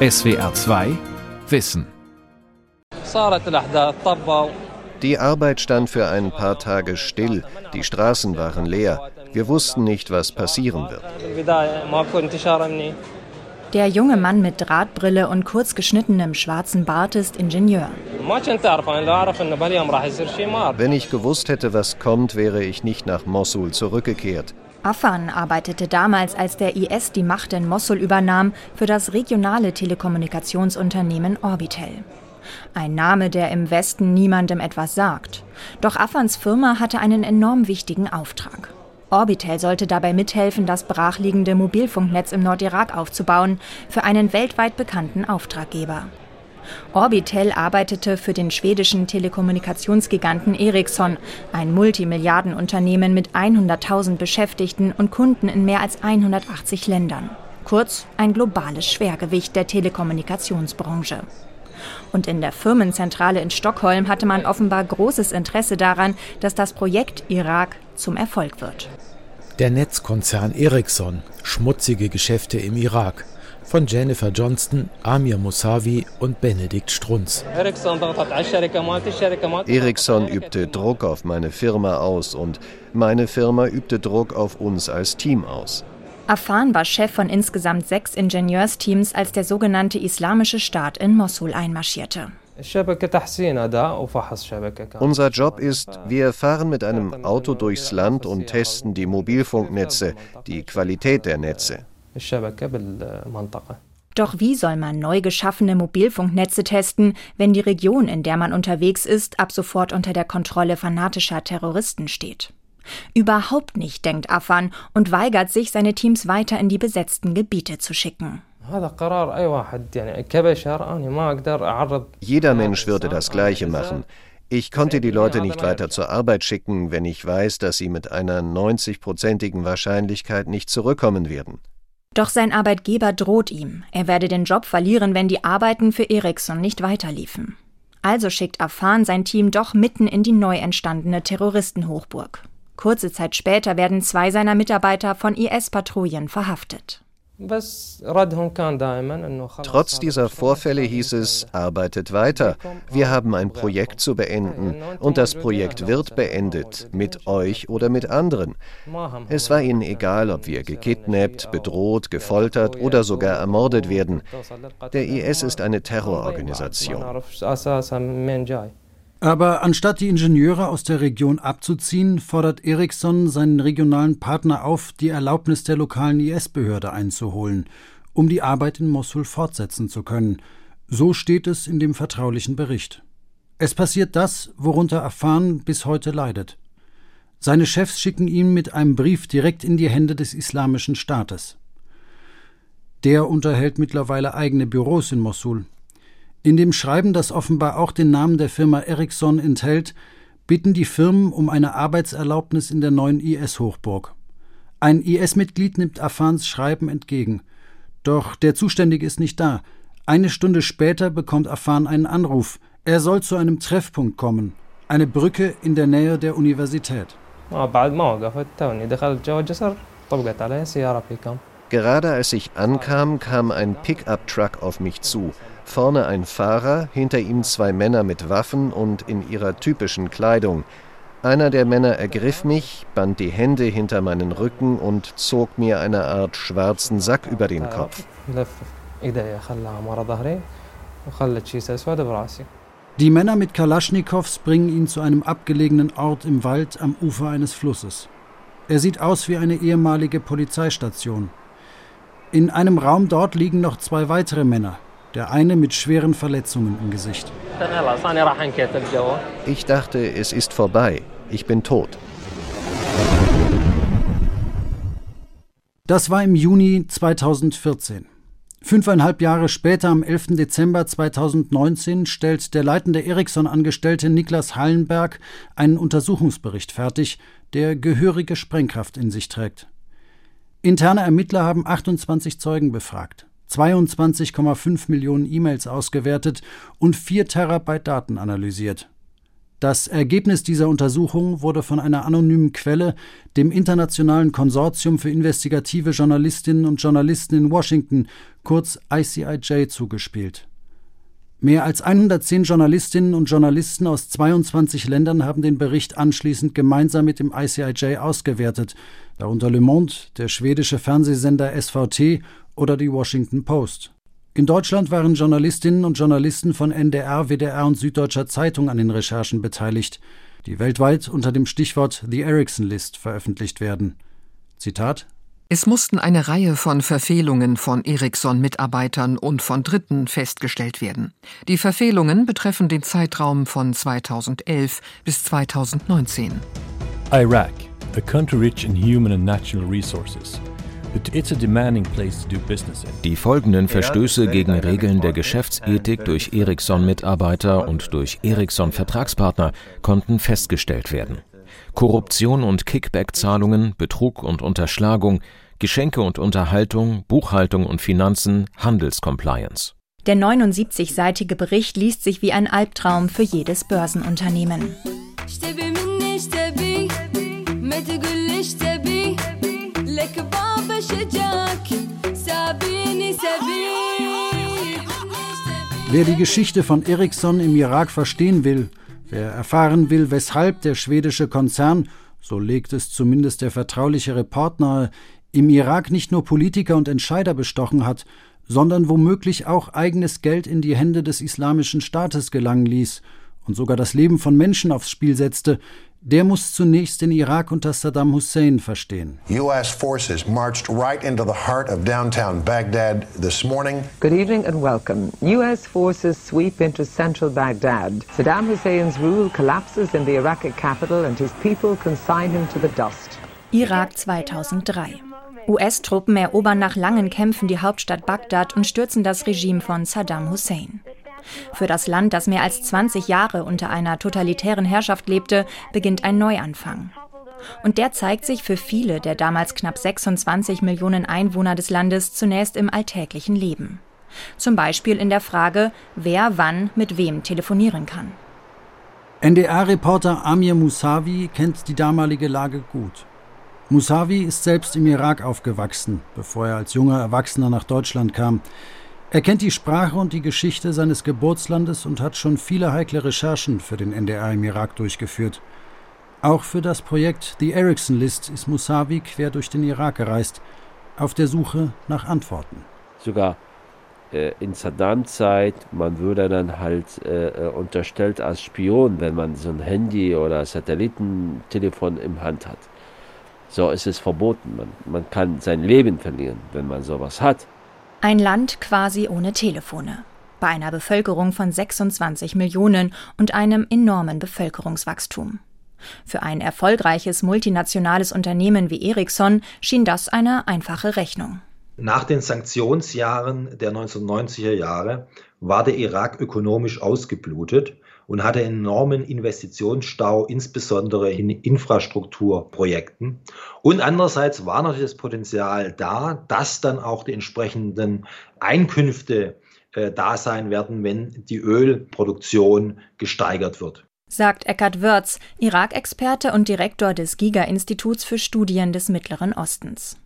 SWR 2 Wissen. Die Arbeit stand für ein paar Tage still, die Straßen waren leer. Wir wussten nicht, was passieren wird. Der junge Mann mit Drahtbrille und kurz geschnittenem schwarzen Bart ist Ingenieur. Wenn ich gewusst hätte, was kommt, wäre ich nicht nach Mossul zurückgekehrt. Afan arbeitete damals, als der IS die Macht in Mossul übernahm, für das regionale Telekommunikationsunternehmen Orbitel. Ein Name, der im Westen niemandem etwas sagt. Doch Afans Firma hatte einen enorm wichtigen Auftrag. Orbitel sollte dabei mithelfen, das brachliegende Mobilfunknetz im Nordirak aufzubauen, für einen weltweit bekannten Auftraggeber. Orbitel arbeitete für den schwedischen Telekommunikationsgiganten Ericsson, ein Multimilliardenunternehmen mit 100.000 Beschäftigten und Kunden in mehr als 180 Ländern. Kurz ein globales Schwergewicht der Telekommunikationsbranche. Und in der Firmenzentrale in Stockholm hatte man offenbar großes Interesse daran, dass das Projekt Irak zum Erfolg wird. Der Netzkonzern Ericsson, schmutzige Geschäfte im Irak von Jennifer Johnston, Amir Moussavi und Benedikt Strunz. Ericsson übte Druck auf meine Firma aus und meine Firma übte Druck auf uns als Team aus. Afan war Chef von insgesamt sechs Ingenieursteams, als der sogenannte Islamische Staat in Mossul einmarschierte. Unser Job ist, wir fahren mit einem Auto durchs Land und testen die Mobilfunknetze, die Qualität der Netze. Doch wie soll man neu geschaffene Mobilfunknetze testen, wenn die Region, in der man unterwegs ist, ab sofort unter der Kontrolle fanatischer Terroristen steht? Überhaupt nicht, denkt Afan und weigert sich, seine Teams weiter in die besetzten Gebiete zu schicken. Jeder Mensch würde das Gleiche machen. Ich konnte die Leute nicht weiter zur Arbeit schicken, wenn ich weiß, dass sie mit einer 90-prozentigen Wahrscheinlichkeit nicht zurückkommen werden. Doch sein Arbeitgeber droht ihm, er werde den Job verlieren, wenn die Arbeiten für Ericsson nicht weiterliefen. Also schickt Afan sein Team doch mitten in die neu entstandene Terroristenhochburg. Kurze Zeit später werden zwei seiner Mitarbeiter von IS-Patrouillen verhaftet. Trotz dieser Vorfälle hieß es, arbeitet weiter. Wir haben ein Projekt zu beenden und das Projekt wird beendet, mit euch oder mit anderen. Es war ihnen egal, ob wir gekidnappt, bedroht, gefoltert oder sogar ermordet werden. Der IS ist eine Terrororganisation. Aber anstatt die Ingenieure aus der Region abzuziehen, fordert Ericsson seinen regionalen Partner auf, die Erlaubnis der lokalen IS-Behörde einzuholen, um die Arbeit in Mosul fortsetzen zu können. So steht es in dem vertraulichen Bericht. Es passiert das, worunter Afan bis heute leidet. Seine Chefs schicken ihn mit einem Brief direkt in die Hände des Islamischen Staates. Der unterhält mittlerweile eigene Büros in Mosul. In dem Schreiben, das offenbar auch den Namen der Firma Ericsson enthält, bitten die Firmen um eine Arbeitserlaubnis in der neuen IS-Hochburg. Ein IS-Mitglied nimmt Afans Schreiben entgegen. Doch der Zuständige ist nicht da. Eine Stunde später bekommt Afan einen Anruf. Er soll zu einem Treffpunkt kommen. Eine Brücke in der Nähe der Universität. Gerade als ich ankam, kam ein Pickup-Truck auf mich zu. Vorne ein Fahrer, hinter ihm zwei Männer mit Waffen und in ihrer typischen Kleidung. Einer der Männer ergriff mich, band die Hände hinter meinen Rücken und zog mir eine Art schwarzen Sack über den Kopf. Die Männer mit Kalaschnikows bringen ihn zu einem abgelegenen Ort im Wald am Ufer eines Flusses. Er sieht aus wie eine ehemalige Polizeistation. In einem Raum dort liegen noch zwei weitere Männer, der eine mit schweren Verletzungen im Gesicht. Ich dachte, es ist vorbei. Ich bin tot. Das war im Juni 2014. Fünfeinhalb Jahre später, am 11. Dezember 2019, stellt der leitende Ericsson-Angestellte Niklas Hallenberg einen Untersuchungsbericht fertig, der gehörige Sprengkraft in sich trägt. Interne Ermittler haben 28 Zeugen befragt. 22,5 Millionen E-Mails ausgewertet und 4 Terabyte Daten analysiert. Das Ergebnis dieser Untersuchung wurde von einer anonymen Quelle dem Internationalen Konsortium für investigative Journalistinnen und Journalisten in Washington, kurz ICIJ, zugespielt. Mehr als 110 Journalistinnen und Journalisten aus 22 Ländern haben den Bericht anschließend gemeinsam mit dem ICIJ ausgewertet, darunter Le Monde, der schwedische Fernsehsender SVT oder die Washington Post. In Deutschland waren Journalistinnen und Journalisten von NDR, WDR und Süddeutscher Zeitung an den Recherchen beteiligt, die weltweit unter dem Stichwort The Ericsson List veröffentlicht werden. Zitat es mussten eine Reihe von Verfehlungen von Ericsson-Mitarbeitern und von Dritten festgestellt werden. Die Verfehlungen betreffen den Zeitraum von 2011 bis 2019. Iraq, a country rich in human and natural resources, die folgenden Verstöße gegen Regeln der Geschäftsethik durch Ericsson-Mitarbeiter und durch Ericsson-Vertragspartner konnten festgestellt werden. Korruption und Kickback-Zahlungen, Betrug und Unterschlagung, Geschenke und Unterhaltung, Buchhaltung und Finanzen, Handelscompliance. Der 79-seitige Bericht liest sich wie ein Albtraum für jedes Börsenunternehmen. Wer die Geschichte von Ericsson im Irak verstehen will, wer erfahren will, weshalb der schwedische Konzern, so legt es zumindest der vertrauliche Report nahe, im Irak nicht nur Politiker und Entscheider bestochen hat, sondern womöglich auch eigenes Geld in die Hände des islamischen Staates gelangen ließ und sogar das Leben von Menschen aufs Spiel setzte, der muss zunächst den Irak unter Saddam Hussein verstehen. US forces marched right into the heart of downtown Baghdad this morning. Good evening and welcome. US forces sweep into central Baghdad. Saddam Hussein's rule collapses in the Iraqi capital and his people consign him to the dust. Irak 2003. US-Truppen erobern nach langen Kämpfen die Hauptstadt Bagdad und stürzen das Regime von Saddam Hussein. Für das Land, das mehr als 20 Jahre unter einer totalitären Herrschaft lebte, beginnt ein Neuanfang. Und der zeigt sich für viele der damals knapp 26 Millionen Einwohner des Landes zunächst im alltäglichen Leben. Zum Beispiel in der Frage, wer wann mit wem telefonieren kann. NDR-Reporter Amir Musavi kennt die damalige Lage gut. Musavi ist selbst im Irak aufgewachsen, bevor er als junger Erwachsener nach Deutschland kam. Er kennt die Sprache und die Geschichte seines Geburtslandes und hat schon viele heikle Recherchen für den NDR im Irak durchgeführt. Auch für das Projekt The Ericsson List ist Musavi quer durch den Irak gereist, auf der Suche nach Antworten. Sogar äh, in Saddam-Zeit, man würde dann halt äh, äh, unterstellt als Spion, wenn man so ein Handy oder Satellitentelefon im Hand hat. So ist es verboten. Man, man kann sein Leben verlieren, wenn man sowas hat. Ein Land quasi ohne Telefone. Bei einer Bevölkerung von 26 Millionen und einem enormen Bevölkerungswachstum. Für ein erfolgreiches multinationales Unternehmen wie Ericsson schien das eine einfache Rechnung. Nach den Sanktionsjahren der 1990er Jahre war der Irak ökonomisch ausgeblutet und hatte enormen Investitionsstau, insbesondere in Infrastrukturprojekten. Und andererseits war natürlich das Potenzial da, dass dann auch die entsprechenden Einkünfte äh, da sein werden, wenn die Ölproduktion gesteigert wird. Sagt Eckhard Wörz, Irak-Experte und Direktor des Giga-Instituts für Studien des Mittleren Ostens.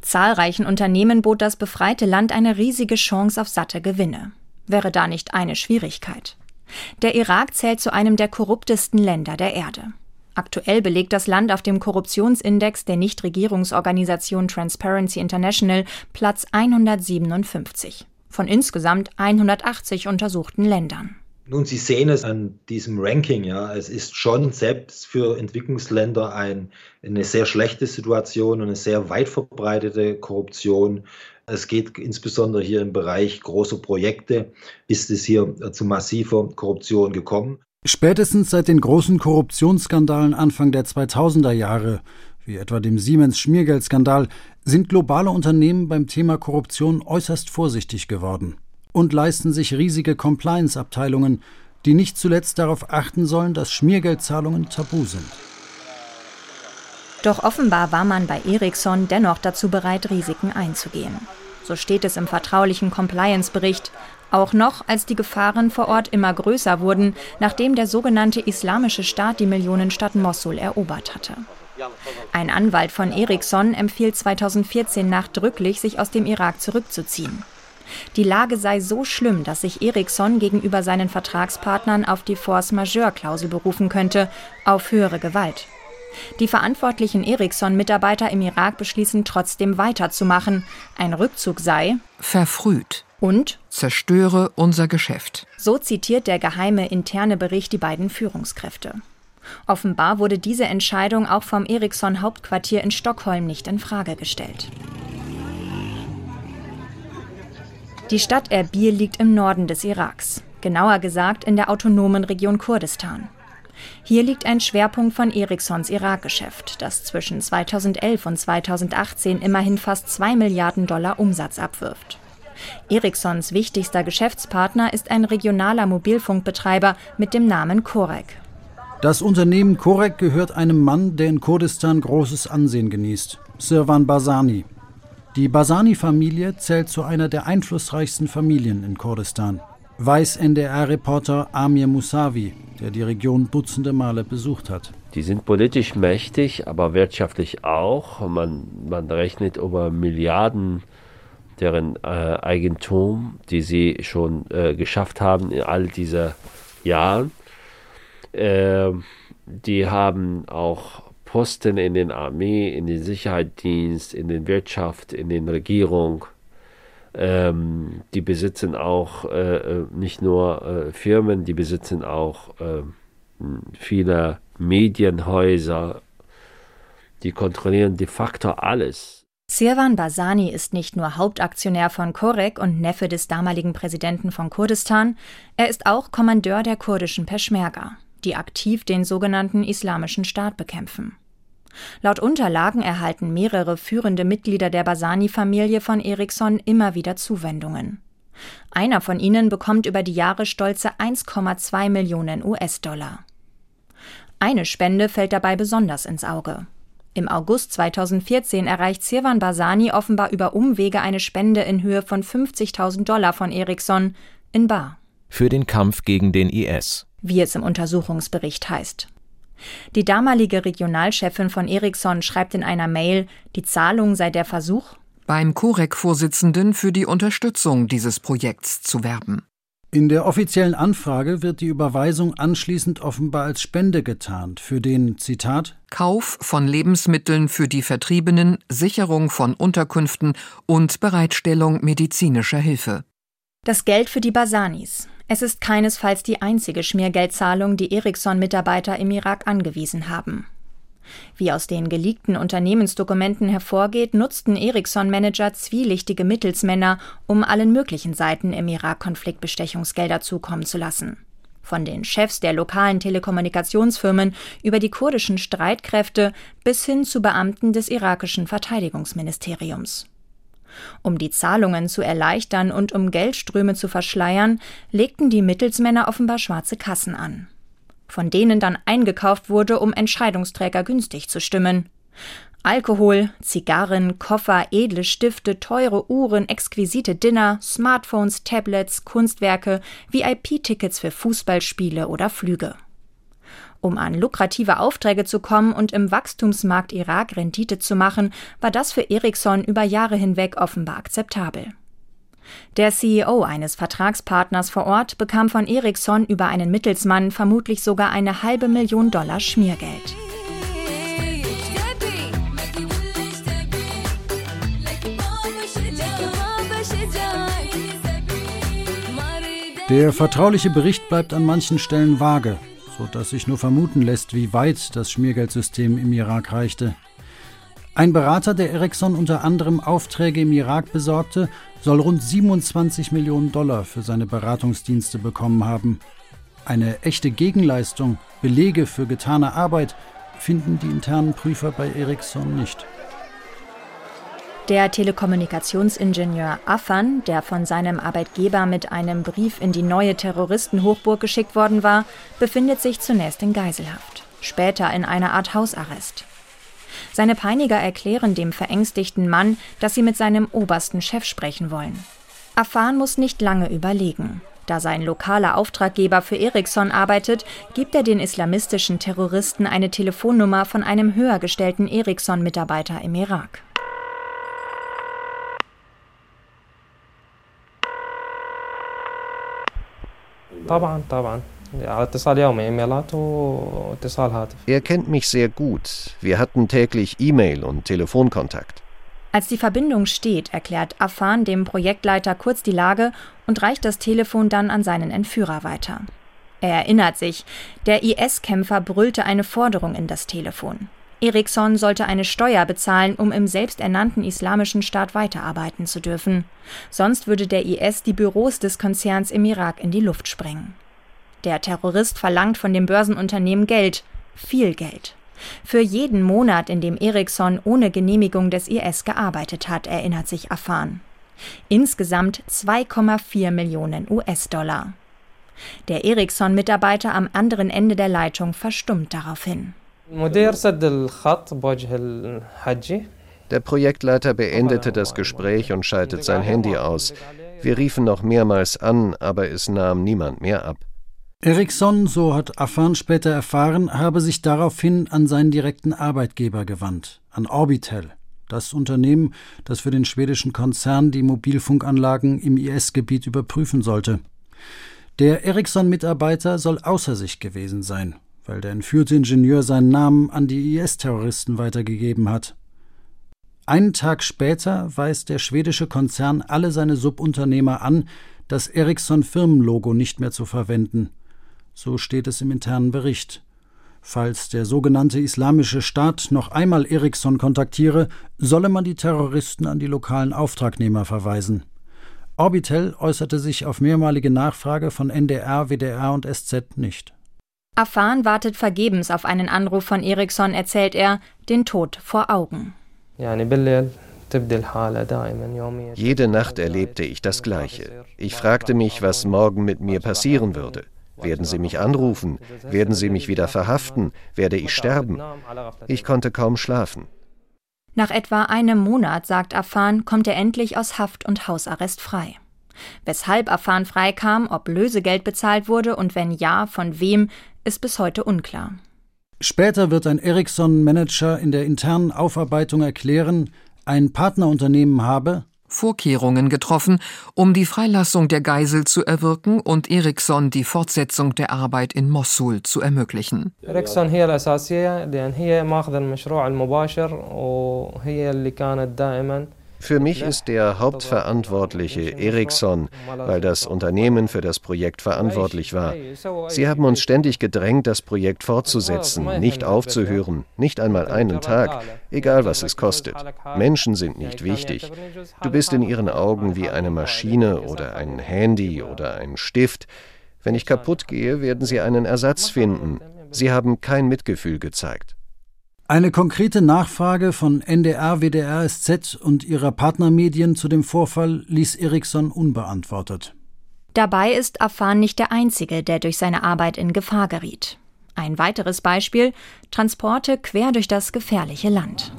Zahlreichen Unternehmen bot das befreite Land eine riesige Chance auf satte Gewinne. Wäre da nicht eine Schwierigkeit? Der Irak zählt zu einem der korruptesten Länder der Erde. Aktuell belegt das Land auf dem Korruptionsindex der Nichtregierungsorganisation Transparency International Platz 157 von insgesamt 180 untersuchten Ländern. Nun, Sie sehen es an diesem Ranking, ja. Es ist schon selbst für Entwicklungsländer ein, eine sehr schlechte Situation und eine sehr weit verbreitete Korruption. Es geht insbesondere hier im Bereich großer Projekte, ist es hier zu massiver Korruption gekommen. Spätestens seit den großen Korruptionsskandalen Anfang der 2000er Jahre, wie etwa dem Siemens-Schmiergeldskandal, sind globale Unternehmen beim Thema Korruption äußerst vorsichtig geworden und leisten sich riesige Compliance-Abteilungen, die nicht zuletzt darauf achten sollen, dass Schmiergeldzahlungen tabu sind. Doch offenbar war man bei Ericsson dennoch dazu bereit, Risiken einzugehen. So steht es im vertraulichen Compliance-Bericht, Auch noch, als die Gefahren vor Ort immer größer wurden, nachdem der sogenannte Islamische Staat die Millionenstadt Mossul erobert hatte. Ein Anwalt von Ericsson empfiehlt 2014 nachdrücklich, sich aus dem Irak zurückzuziehen. Die Lage sei so schlimm, dass sich Ericsson gegenüber seinen Vertragspartnern auf die Force Majeure-Klausel berufen könnte, auf höhere Gewalt. Die verantwortlichen Ericsson-Mitarbeiter im Irak beschließen trotzdem weiterzumachen. Ein Rückzug sei verfrüht und zerstöre unser Geschäft. So zitiert der geheime interne Bericht die beiden Führungskräfte. Offenbar wurde diese Entscheidung auch vom Ericsson Hauptquartier in Stockholm nicht in Frage gestellt. Die Stadt Erbil liegt im Norden des Iraks, genauer gesagt in der autonomen Region Kurdistan. Hier liegt ein Schwerpunkt von Ericssons Irakgeschäft, das zwischen 2011 und 2018 immerhin fast 2 Milliarden Dollar Umsatz abwirft. Ericssons wichtigster Geschäftspartner ist ein regionaler Mobilfunkbetreiber mit dem Namen Korek. Das Unternehmen Korek gehört einem Mann, der in Kurdistan großes Ansehen genießt, Sirwan Basani. Die Basani-Familie zählt zu einer der einflussreichsten Familien in Kurdistan. Weiß NDR-Reporter Amir Musavi, der die Region dutzende Male besucht hat. Die sind politisch mächtig, aber wirtschaftlich auch. Man, man rechnet über Milliarden deren äh, Eigentum, die sie schon äh, geschafft haben in all diesen Jahren. Äh, die haben auch Posten in den Armee, in den Sicherheitsdienst, in den Wirtschaft, in den Regierung. Ähm, die besitzen auch äh, äh, nicht nur äh, Firmen, die besitzen auch äh, viele Medienhäuser. Die kontrollieren de facto alles. Sirwan Basani ist nicht nur Hauptaktionär von Korek und Neffe des damaligen Präsidenten von Kurdistan, er ist auch Kommandeur der kurdischen Peschmerga, die aktiv den sogenannten Islamischen Staat bekämpfen. Laut Unterlagen erhalten mehrere führende Mitglieder der Basani-Familie von Ericsson immer wieder Zuwendungen. Einer von ihnen bekommt über die Jahre stolze 1,2 Millionen US-Dollar. Eine Spende fällt dabei besonders ins Auge. Im August 2014 erreicht Sirwan Basani offenbar über Umwege eine Spende in Höhe von 50.000 Dollar von Ericsson in Bar. Für den Kampf gegen den IS. Wie es im Untersuchungsbericht heißt. Die damalige Regionalchefin von Ericsson schreibt in einer Mail, die Zahlung sei der Versuch, beim Korek-Vorsitzenden für die Unterstützung dieses Projekts zu werben. In der offiziellen Anfrage wird die Überweisung anschließend offenbar als Spende getarnt für den Zitat Kauf von Lebensmitteln für die Vertriebenen, Sicherung von Unterkünften und Bereitstellung medizinischer Hilfe. Das Geld für die Basanis. Es ist keinesfalls die einzige Schmiergeldzahlung, die Ericsson-Mitarbeiter im Irak angewiesen haben. Wie aus den geleakten Unternehmensdokumenten hervorgeht, nutzten Ericsson-Manager zwielichtige Mittelsmänner, um allen möglichen Seiten im Irak-Konflikt Bestechungsgelder zukommen zu lassen. Von den Chefs der lokalen Telekommunikationsfirmen über die kurdischen Streitkräfte bis hin zu Beamten des irakischen Verteidigungsministeriums. Um die Zahlungen zu erleichtern und um Geldströme zu verschleiern, legten die Mittelsmänner offenbar schwarze Kassen an, von denen dann eingekauft wurde, um Entscheidungsträger günstig zu stimmen. Alkohol, Zigarren, Koffer, edle Stifte, teure Uhren, exquisite Dinner, Smartphones, Tablets, Kunstwerke, VIP-Tickets für Fußballspiele oder Flüge. Um an lukrative Aufträge zu kommen und im Wachstumsmarkt Irak Rendite zu machen, war das für Ericsson über Jahre hinweg offenbar akzeptabel. Der CEO eines Vertragspartners vor Ort bekam von Ericsson über einen Mittelsmann vermutlich sogar eine halbe Million Dollar Schmiergeld. Der vertrauliche Bericht bleibt an manchen Stellen vage sodass sich nur vermuten lässt, wie weit das Schmiergeldsystem im Irak reichte. Ein Berater, der Ericsson unter anderem Aufträge im Irak besorgte, soll rund 27 Millionen Dollar für seine Beratungsdienste bekommen haben. Eine echte Gegenleistung, Belege für getane Arbeit finden die internen Prüfer bei Ericsson nicht. Der Telekommunikationsingenieur Affan, der von seinem Arbeitgeber mit einem Brief in die neue Terroristenhochburg geschickt worden war, befindet sich zunächst in Geiselhaft, später in einer Art Hausarrest. Seine Peiniger erklären dem verängstigten Mann, dass sie mit seinem obersten Chef sprechen wollen. Afan muss nicht lange überlegen. Da sein lokaler Auftraggeber für Ericsson arbeitet, gibt er den islamistischen Terroristen eine Telefonnummer von einem höher gestellten Ericsson-Mitarbeiter im Irak. Er kennt mich sehr gut. Wir hatten täglich E-Mail und Telefonkontakt. Als die Verbindung steht, erklärt Afan dem Projektleiter kurz die Lage und reicht das Telefon dann an seinen Entführer weiter. Er erinnert sich, der IS-Kämpfer brüllte eine Forderung in das Telefon. Ericsson sollte eine Steuer bezahlen, um im selbsternannten islamischen Staat weiterarbeiten zu dürfen. Sonst würde der IS die Büros des Konzerns im Irak in die Luft sprengen. Der Terrorist verlangt von dem Börsenunternehmen Geld, viel Geld. Für jeden Monat, in dem Ericsson ohne Genehmigung des IS gearbeitet hat, erinnert sich Afan. Insgesamt 2,4 Millionen US-Dollar. Der Ericsson-Mitarbeiter am anderen Ende der Leitung verstummt daraufhin. Der Projektleiter beendete das Gespräch und schaltet sein Handy aus. Wir riefen noch mehrmals an, aber es nahm niemand mehr ab. Ericsson, so hat Afan später erfahren, habe sich daraufhin an seinen direkten Arbeitgeber gewandt, an Orbitel, das Unternehmen, das für den schwedischen Konzern die Mobilfunkanlagen im IS-Gebiet überprüfen sollte. Der Ericsson-Mitarbeiter soll außer sich gewesen sein, weil der entführte Ingenieur seinen Namen an die IS-Terroristen weitergegeben hat. Einen Tag später weist der schwedische Konzern alle seine Subunternehmer an, das Ericsson-Firmenlogo nicht mehr zu verwenden – so steht es im internen Bericht. Falls der sogenannte Islamische Staat noch einmal Ericsson kontaktiere, solle man die Terroristen an die lokalen Auftragnehmer verweisen. Orbitel äußerte sich auf mehrmalige Nachfrage von NDR, WDR und SZ nicht. Afan wartet vergebens auf einen Anruf von Ericsson, erzählt er, den Tod vor Augen. Jede Nacht erlebte ich das Gleiche. Ich fragte mich, was morgen mit mir passieren würde. Werden sie mich anrufen? Werden sie mich wieder verhaften? Werde ich sterben? Ich konnte kaum schlafen. Nach etwa einem Monat, sagt Afan, kommt er endlich aus Haft und Hausarrest frei. Weshalb Afan freikam, ob Lösegeld bezahlt wurde und wenn ja, von wem, ist bis heute unklar. Später wird ein Ericsson-Manager in der internen Aufarbeitung erklären, ein Partnerunternehmen habe Vorkehrungen getroffen, um die Freilassung der Geisel zu erwirken und Ericsson die Fortsetzung der Arbeit in Mossul zu ermöglichen. Ericsson هي الأساسية لأن هي ماخذة المشروع المباشر وهي اللي كانت دائما für mich ist der Hauptverantwortliche Ericsson, weil das Unternehmen für das Projekt verantwortlich war. Sie haben uns ständig gedrängt, das Projekt fortzusetzen, nicht aufzuhören, nicht einmal einen Tag, egal was es kostet. Menschen sind nicht wichtig. Du bist in ihren Augen wie eine Maschine oder ein Handy oder ein Stift. Wenn ich kaputt gehe, werden sie einen Ersatz finden. Sie haben kein Mitgefühl gezeigt. Eine konkrete Nachfrage von NDR, WDR, SZ und ihrer Partnermedien zu dem Vorfall ließ Eriksson unbeantwortet. Dabei ist Afan nicht der Einzige, der durch seine Arbeit in Gefahr geriet. Ein weiteres Beispiel: Transporte quer durch das gefährliche Land.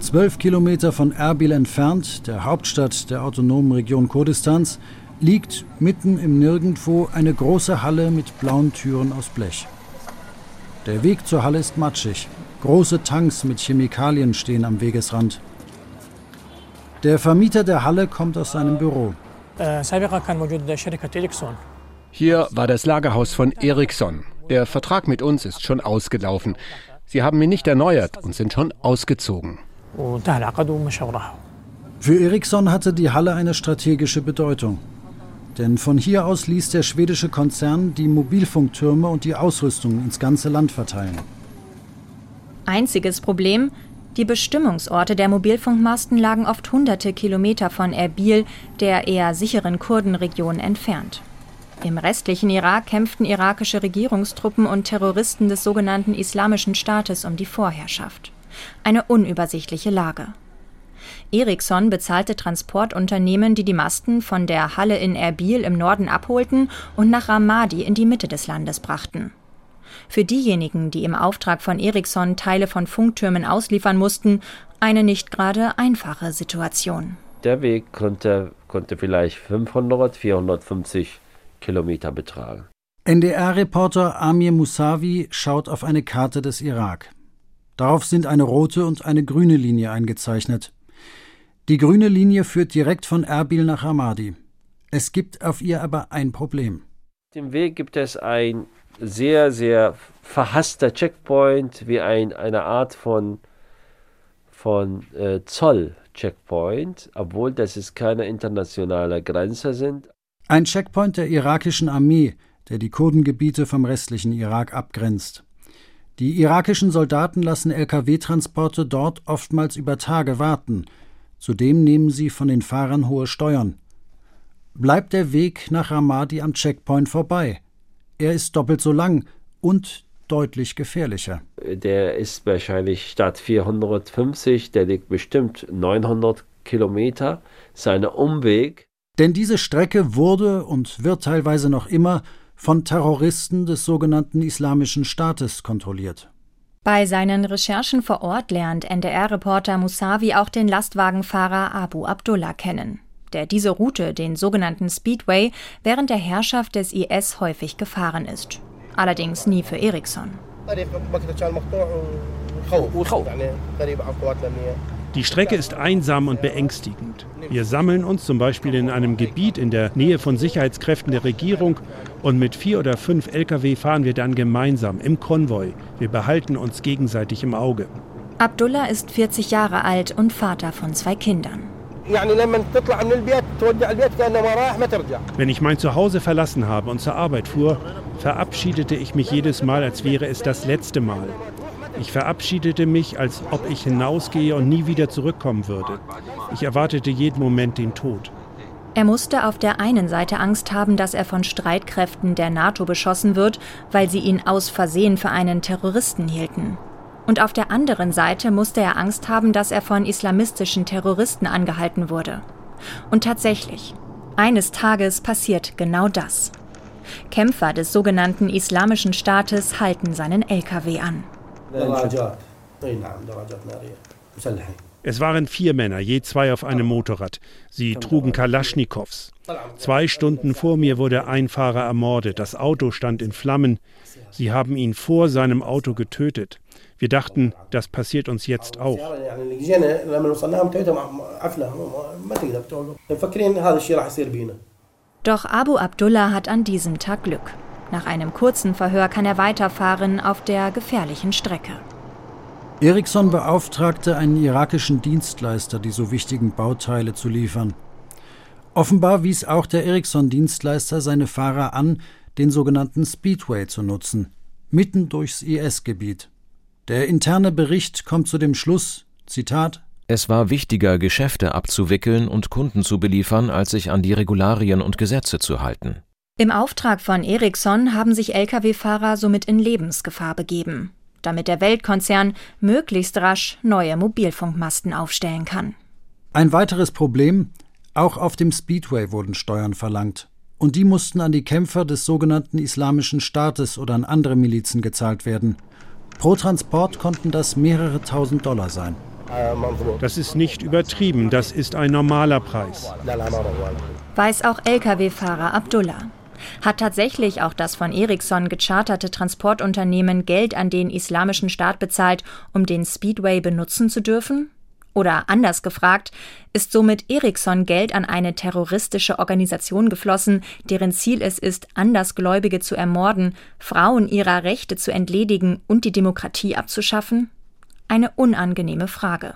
Zwölf Kilometer von Erbil entfernt, der Hauptstadt der autonomen Region Kurdistans, liegt mitten im Nirgendwo eine große Halle mit blauen Türen aus Blech. Der Weg zur Halle ist matschig. Große Tanks mit Chemikalien stehen am Wegesrand. Der Vermieter der Halle kommt aus seinem Büro. Hier war das Lagerhaus von Ericsson. Der Vertrag mit uns ist schon ausgelaufen. Sie haben ihn nicht erneuert und sind schon ausgezogen. Für Ericsson hatte die Halle eine strategische Bedeutung. Denn von hier aus ließ der schwedische Konzern die Mobilfunktürme und die Ausrüstung ins ganze Land verteilen. Einziges Problem, die Bestimmungsorte der Mobilfunkmasten lagen oft hunderte Kilometer von Erbil, der eher sicheren Kurdenregion, entfernt. Im restlichen Irak kämpften irakische Regierungstruppen und Terroristen des sogenannten Islamischen Staates um die Vorherrschaft. Eine unübersichtliche Lage. Ericsson bezahlte Transportunternehmen, die die Masten von der Halle in Erbil im Norden abholten und nach Ramadi in die Mitte des Landes brachten. Für diejenigen, die im Auftrag von Ericsson Teile von Funktürmen ausliefern mussten, Eine nicht gerade einfache Situation. Der Weg konnte, konnte vielleicht 500, 450 Kilometer betragen. NDR-Reporter Amir Musavi schaut auf eine Karte des Irak. Darauf sind eine rote und eine grüne Linie eingezeichnet. Die grüne Linie führt direkt von Erbil nach Ramadi. Es gibt auf ihr aber ein Problem. Auf dem Weg gibt es ein sehr, sehr verhasster Checkpoint, wie ein, eine Art von, von äh, Zoll-Checkpoint, obwohl das ist keine internationale Grenze sind. Ein Checkpoint der irakischen Armee, der die Kurdengebiete vom restlichen Irak abgrenzt. Die irakischen Soldaten lassen Lkw-Transporte dort oftmals über Tage warten. Zudem nehmen sie von den Fahrern hohe Steuern. Bleibt der Weg nach Ramadi am Checkpoint vorbei. Er ist doppelt so lang und deutlich gefährlicher. Der ist wahrscheinlich statt 450, der liegt bestimmt 900 Kilometer. Seine Umweg. Denn diese Strecke wurde und wird teilweise noch immer von Terroristen des sogenannten Islamischen Staates kontrolliert. Bei seinen Recherchen vor Ort lernt NDR-Reporter Musavi auch den Lastwagenfahrer Abu Abdullah kennen, der diese Route, den sogenannten Speedway, während der Herrschaft des IS häufig gefahren ist. Allerdings nie für Ericsson. Die Strecke ist einsam und beängstigend. Wir sammeln uns zum Beispiel in einem Gebiet in der Nähe von Sicherheitskräften der Regierung und mit vier oder fünf Lkw fahren wir dann gemeinsam im Konvoi. Wir behalten uns gegenseitig im Auge. Abdullah ist 40 Jahre alt und Vater von zwei Kindern. Wenn ich mein Zuhause verlassen habe und zur Arbeit fuhr, verabschiedete ich mich jedes Mal, als wäre es das letzte Mal. Ich verabschiedete mich, als ob ich hinausgehe und nie wieder zurückkommen würde. Ich erwartete jeden Moment den Tod. Er musste auf der einen Seite Angst haben, dass er von Streitkräften der NATO beschossen wird, weil sie ihn aus Versehen für einen Terroristen hielten. Und auf der anderen Seite musste er Angst haben, dass er von islamistischen Terroristen angehalten wurde. Und tatsächlich, eines Tages passiert genau das. Kämpfer des sogenannten Islamischen Staates halten seinen LKW an. Es waren vier Männer, je zwei auf einem Motorrad. Sie trugen Kalaschnikows. Zwei Stunden vor mir wurde ein Fahrer ermordet. Das Auto stand in Flammen. Sie haben ihn vor seinem Auto getötet. Wir dachten, das passiert uns jetzt auch. Doch Abu Abdullah hat an diesem Tag Glück. Nach einem kurzen Verhör kann er weiterfahren auf der gefährlichen Strecke. Ericsson beauftragte einen irakischen Dienstleister, die so wichtigen Bauteile zu liefern. Offenbar wies auch der Ericsson-Dienstleister seine Fahrer an, den sogenannten Speedway zu nutzen, mitten durchs IS-Gebiet. Der interne Bericht kommt zu dem Schluss, Zitat, es war wichtiger, Geschäfte abzuwickeln und Kunden zu beliefern, als sich an die Regularien und Gesetze zu halten. Im Auftrag von Ericsson haben sich Lkw-Fahrer somit in Lebensgefahr begeben, damit der Weltkonzern möglichst rasch neue Mobilfunkmasten aufstellen kann. Ein weiteres Problem, auch auf dem Speedway wurden Steuern verlangt. Und die mussten an die Kämpfer des sogenannten Islamischen Staates oder an andere Milizen gezahlt werden. Pro Transport konnten das mehrere tausend Dollar sein. Das ist nicht übertrieben, das ist ein normaler Preis. Weiß auch Lkw-Fahrer Abdullah hat tatsächlich auch das von Ericsson gecharterte Transportunternehmen Geld an den Islamischen Staat bezahlt, um den Speedway benutzen zu dürfen? Oder anders gefragt, ist somit Ericsson Geld an eine terroristische Organisation geflossen, deren Ziel es ist, Andersgläubige zu ermorden, Frauen ihrer Rechte zu entledigen und die Demokratie abzuschaffen? Eine unangenehme Frage,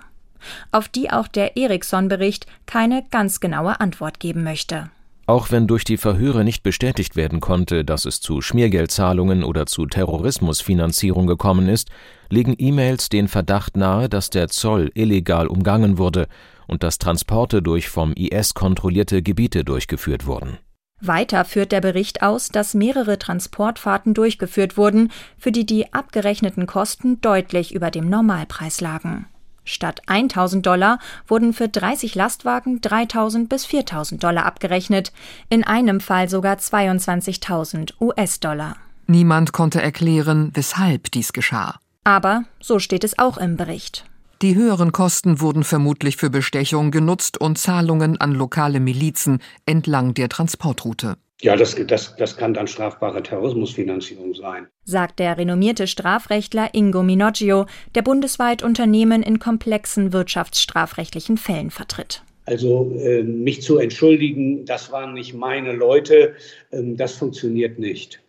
auf die auch der Ericsson-Bericht keine ganz genaue Antwort geben möchte. Auch wenn durch die Verhöre nicht bestätigt werden konnte, dass es zu Schmiergeldzahlungen oder zu Terrorismusfinanzierung gekommen ist, legen E-Mails den Verdacht nahe, dass der Zoll illegal umgangen wurde und dass Transporte durch vom IS kontrollierte Gebiete durchgeführt wurden. Weiter führt der Bericht aus, dass mehrere Transportfahrten durchgeführt wurden, für die die abgerechneten Kosten deutlich über dem Normalpreis lagen. Statt 1000 Dollar wurden für 30 Lastwagen 3000 bis 4000 Dollar abgerechnet, in einem Fall sogar 22.000 US-Dollar. Niemand konnte erklären, weshalb dies geschah. Aber so steht es auch im Bericht. Die höheren Kosten wurden vermutlich für Bestechung genutzt und Zahlungen an lokale Milizen entlang der Transportroute. Ja, das, das, das kann dann strafbare Terrorismusfinanzierung sein. Sagt der renommierte Strafrechtler Ingo Minoggio, der bundesweit Unternehmen in komplexen wirtschaftsstrafrechtlichen Fällen vertritt. Also äh, mich zu entschuldigen, das waren nicht meine Leute, äh, das funktioniert nicht.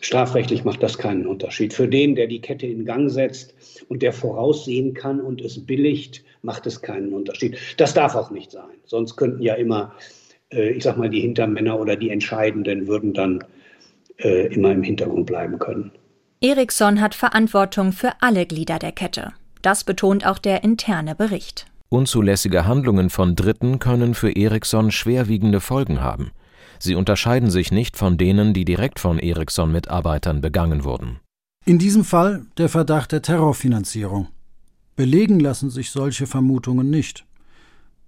Strafrechtlich macht das keinen Unterschied. Für den, der die Kette in Gang setzt und der voraussehen kann und es billigt, macht es keinen Unterschied. Das darf auch nicht sein. Sonst könnten ja immer, äh, ich sag mal, die Hintermänner oder die Entscheidenden würden dann äh, immer im Hintergrund bleiben können. Ericsson hat Verantwortung für alle Glieder der Kette. Das betont auch der interne Bericht. Unzulässige Handlungen von Dritten können für Ericsson schwerwiegende Folgen haben. Sie unterscheiden sich nicht von denen, die direkt von Ericsson-Mitarbeitern begangen wurden. In diesem Fall der Verdacht der Terrorfinanzierung. Belegen lassen sich solche Vermutungen nicht.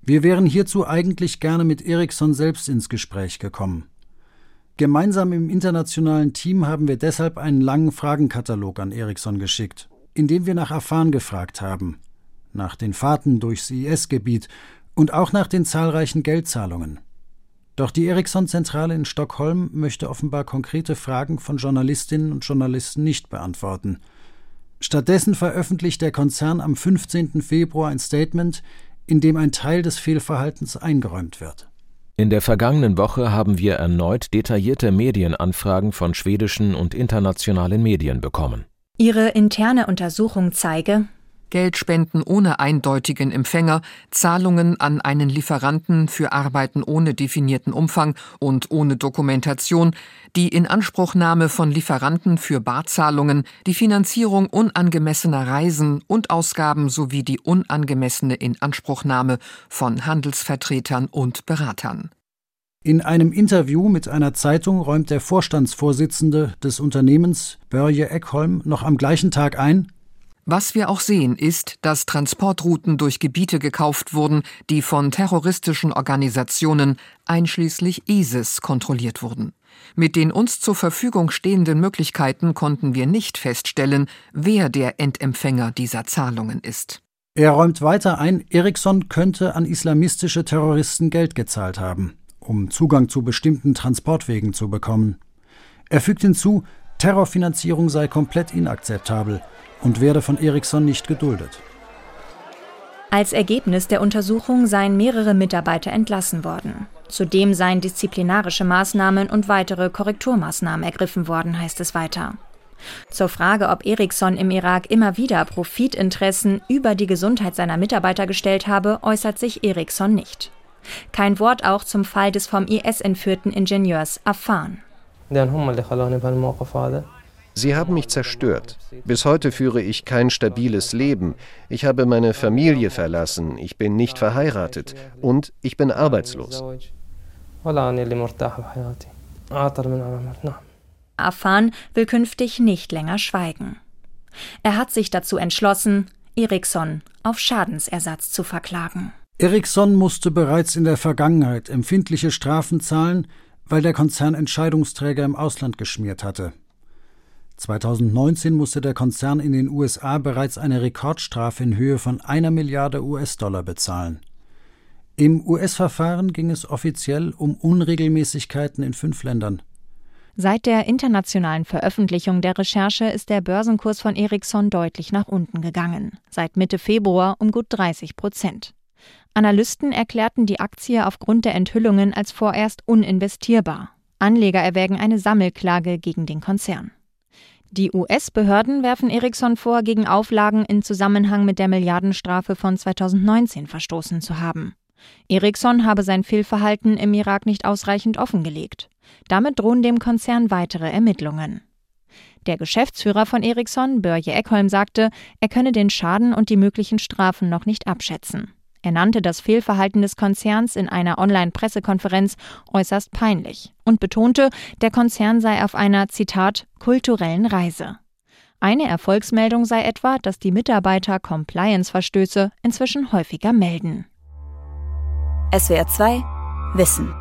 Wir wären hierzu eigentlich gerne mit Ericsson selbst ins Gespräch gekommen. Gemeinsam im internationalen Team haben wir deshalb einen langen Fragenkatalog an Ericsson geschickt, in dem wir nach Afan gefragt haben, nach den Fahrten durchs IS-Gebiet und auch nach den zahlreichen Geldzahlungen. Doch die Ericsson-Zentrale in Stockholm möchte offenbar konkrete Fragen von Journalistinnen und Journalisten nicht beantworten. Stattdessen veröffentlicht der Konzern am 15. Februar ein Statement, in dem ein Teil des Fehlverhaltens eingeräumt wird. In der vergangenen Woche haben wir erneut detaillierte Medienanfragen von schwedischen und internationalen Medien bekommen. Ihre interne Untersuchung zeige, Geldspenden ohne eindeutigen Empfänger, Zahlungen an einen Lieferanten für Arbeiten ohne definierten Umfang und ohne Dokumentation, die Inanspruchnahme von Lieferanten für Barzahlungen, die Finanzierung unangemessener Reisen und Ausgaben sowie die unangemessene Inanspruchnahme von Handelsvertretern und Beratern. In einem Interview mit einer Zeitung räumt der Vorstandsvorsitzende des Unternehmens, Börje Eckholm, noch am gleichen Tag ein, was wir auch sehen, ist, dass Transportrouten durch Gebiete gekauft wurden, die von terroristischen Organisationen, einschließlich ISIS, kontrolliert wurden. Mit den uns zur Verfügung stehenden Möglichkeiten konnten wir nicht feststellen, wer der Endempfänger dieser Zahlungen ist. Er räumt weiter ein, Ericsson könnte an islamistische Terroristen Geld gezahlt haben, um Zugang zu bestimmten Transportwegen zu bekommen. Er fügt hinzu, Terrorfinanzierung sei komplett inakzeptabel und werde von Ericsson nicht geduldet. Als Ergebnis der Untersuchung seien mehrere Mitarbeiter entlassen worden. Zudem seien disziplinarische Maßnahmen und weitere Korrekturmaßnahmen ergriffen worden, heißt es weiter. Zur Frage, ob Ericsson im Irak immer wieder Profitinteressen über die Gesundheit seiner Mitarbeiter gestellt habe, äußert sich Ericsson nicht. Kein Wort auch zum Fall des vom IS entführten Ingenieurs Afan. Sie haben mich zerstört. Bis heute führe ich kein stabiles Leben. Ich habe meine Familie verlassen, ich bin nicht verheiratet und ich bin arbeitslos. Afan will künftig nicht länger schweigen. Er hat sich dazu entschlossen, Ericsson auf Schadensersatz zu verklagen. Ericsson musste bereits in der Vergangenheit empfindliche Strafen zahlen, weil der Konzern Entscheidungsträger im Ausland geschmiert hatte. 2019 musste der Konzern in den USA bereits eine Rekordstrafe in Höhe von einer Milliarde US-Dollar bezahlen. Im US-Verfahren ging es offiziell um Unregelmäßigkeiten in fünf Ländern. Seit der internationalen Veröffentlichung der Recherche ist der Börsenkurs von Ericsson deutlich nach unten gegangen. Seit Mitte Februar um gut 30 Prozent. Analysten erklärten die Aktie aufgrund der Enthüllungen als vorerst uninvestierbar. Anleger erwägen eine Sammelklage gegen den Konzern. Die US-Behörden werfen Ericsson vor, gegen Auflagen in Zusammenhang mit der Milliardenstrafe von 2019 verstoßen zu haben. Ericsson habe sein Fehlverhalten im Irak nicht ausreichend offengelegt. Damit drohen dem Konzern weitere Ermittlungen. Der Geschäftsführer von Ericsson, Börje Eckholm, sagte, er könne den Schaden und die möglichen Strafen noch nicht abschätzen. Er nannte das Fehlverhalten des Konzerns in einer Online-Pressekonferenz äußerst peinlich und betonte, der Konzern sei auf einer Zitat kulturellen Reise. Eine Erfolgsmeldung sei etwa, dass die Mitarbeiter Compliance-Verstöße inzwischen häufiger melden. SWR 2 Wissen.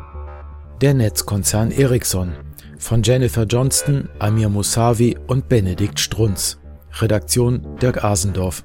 Der Netzkonzern Ericsson von Jennifer Johnston, Amir Musavi und Benedikt Strunz. Redaktion Dirk Asendorf.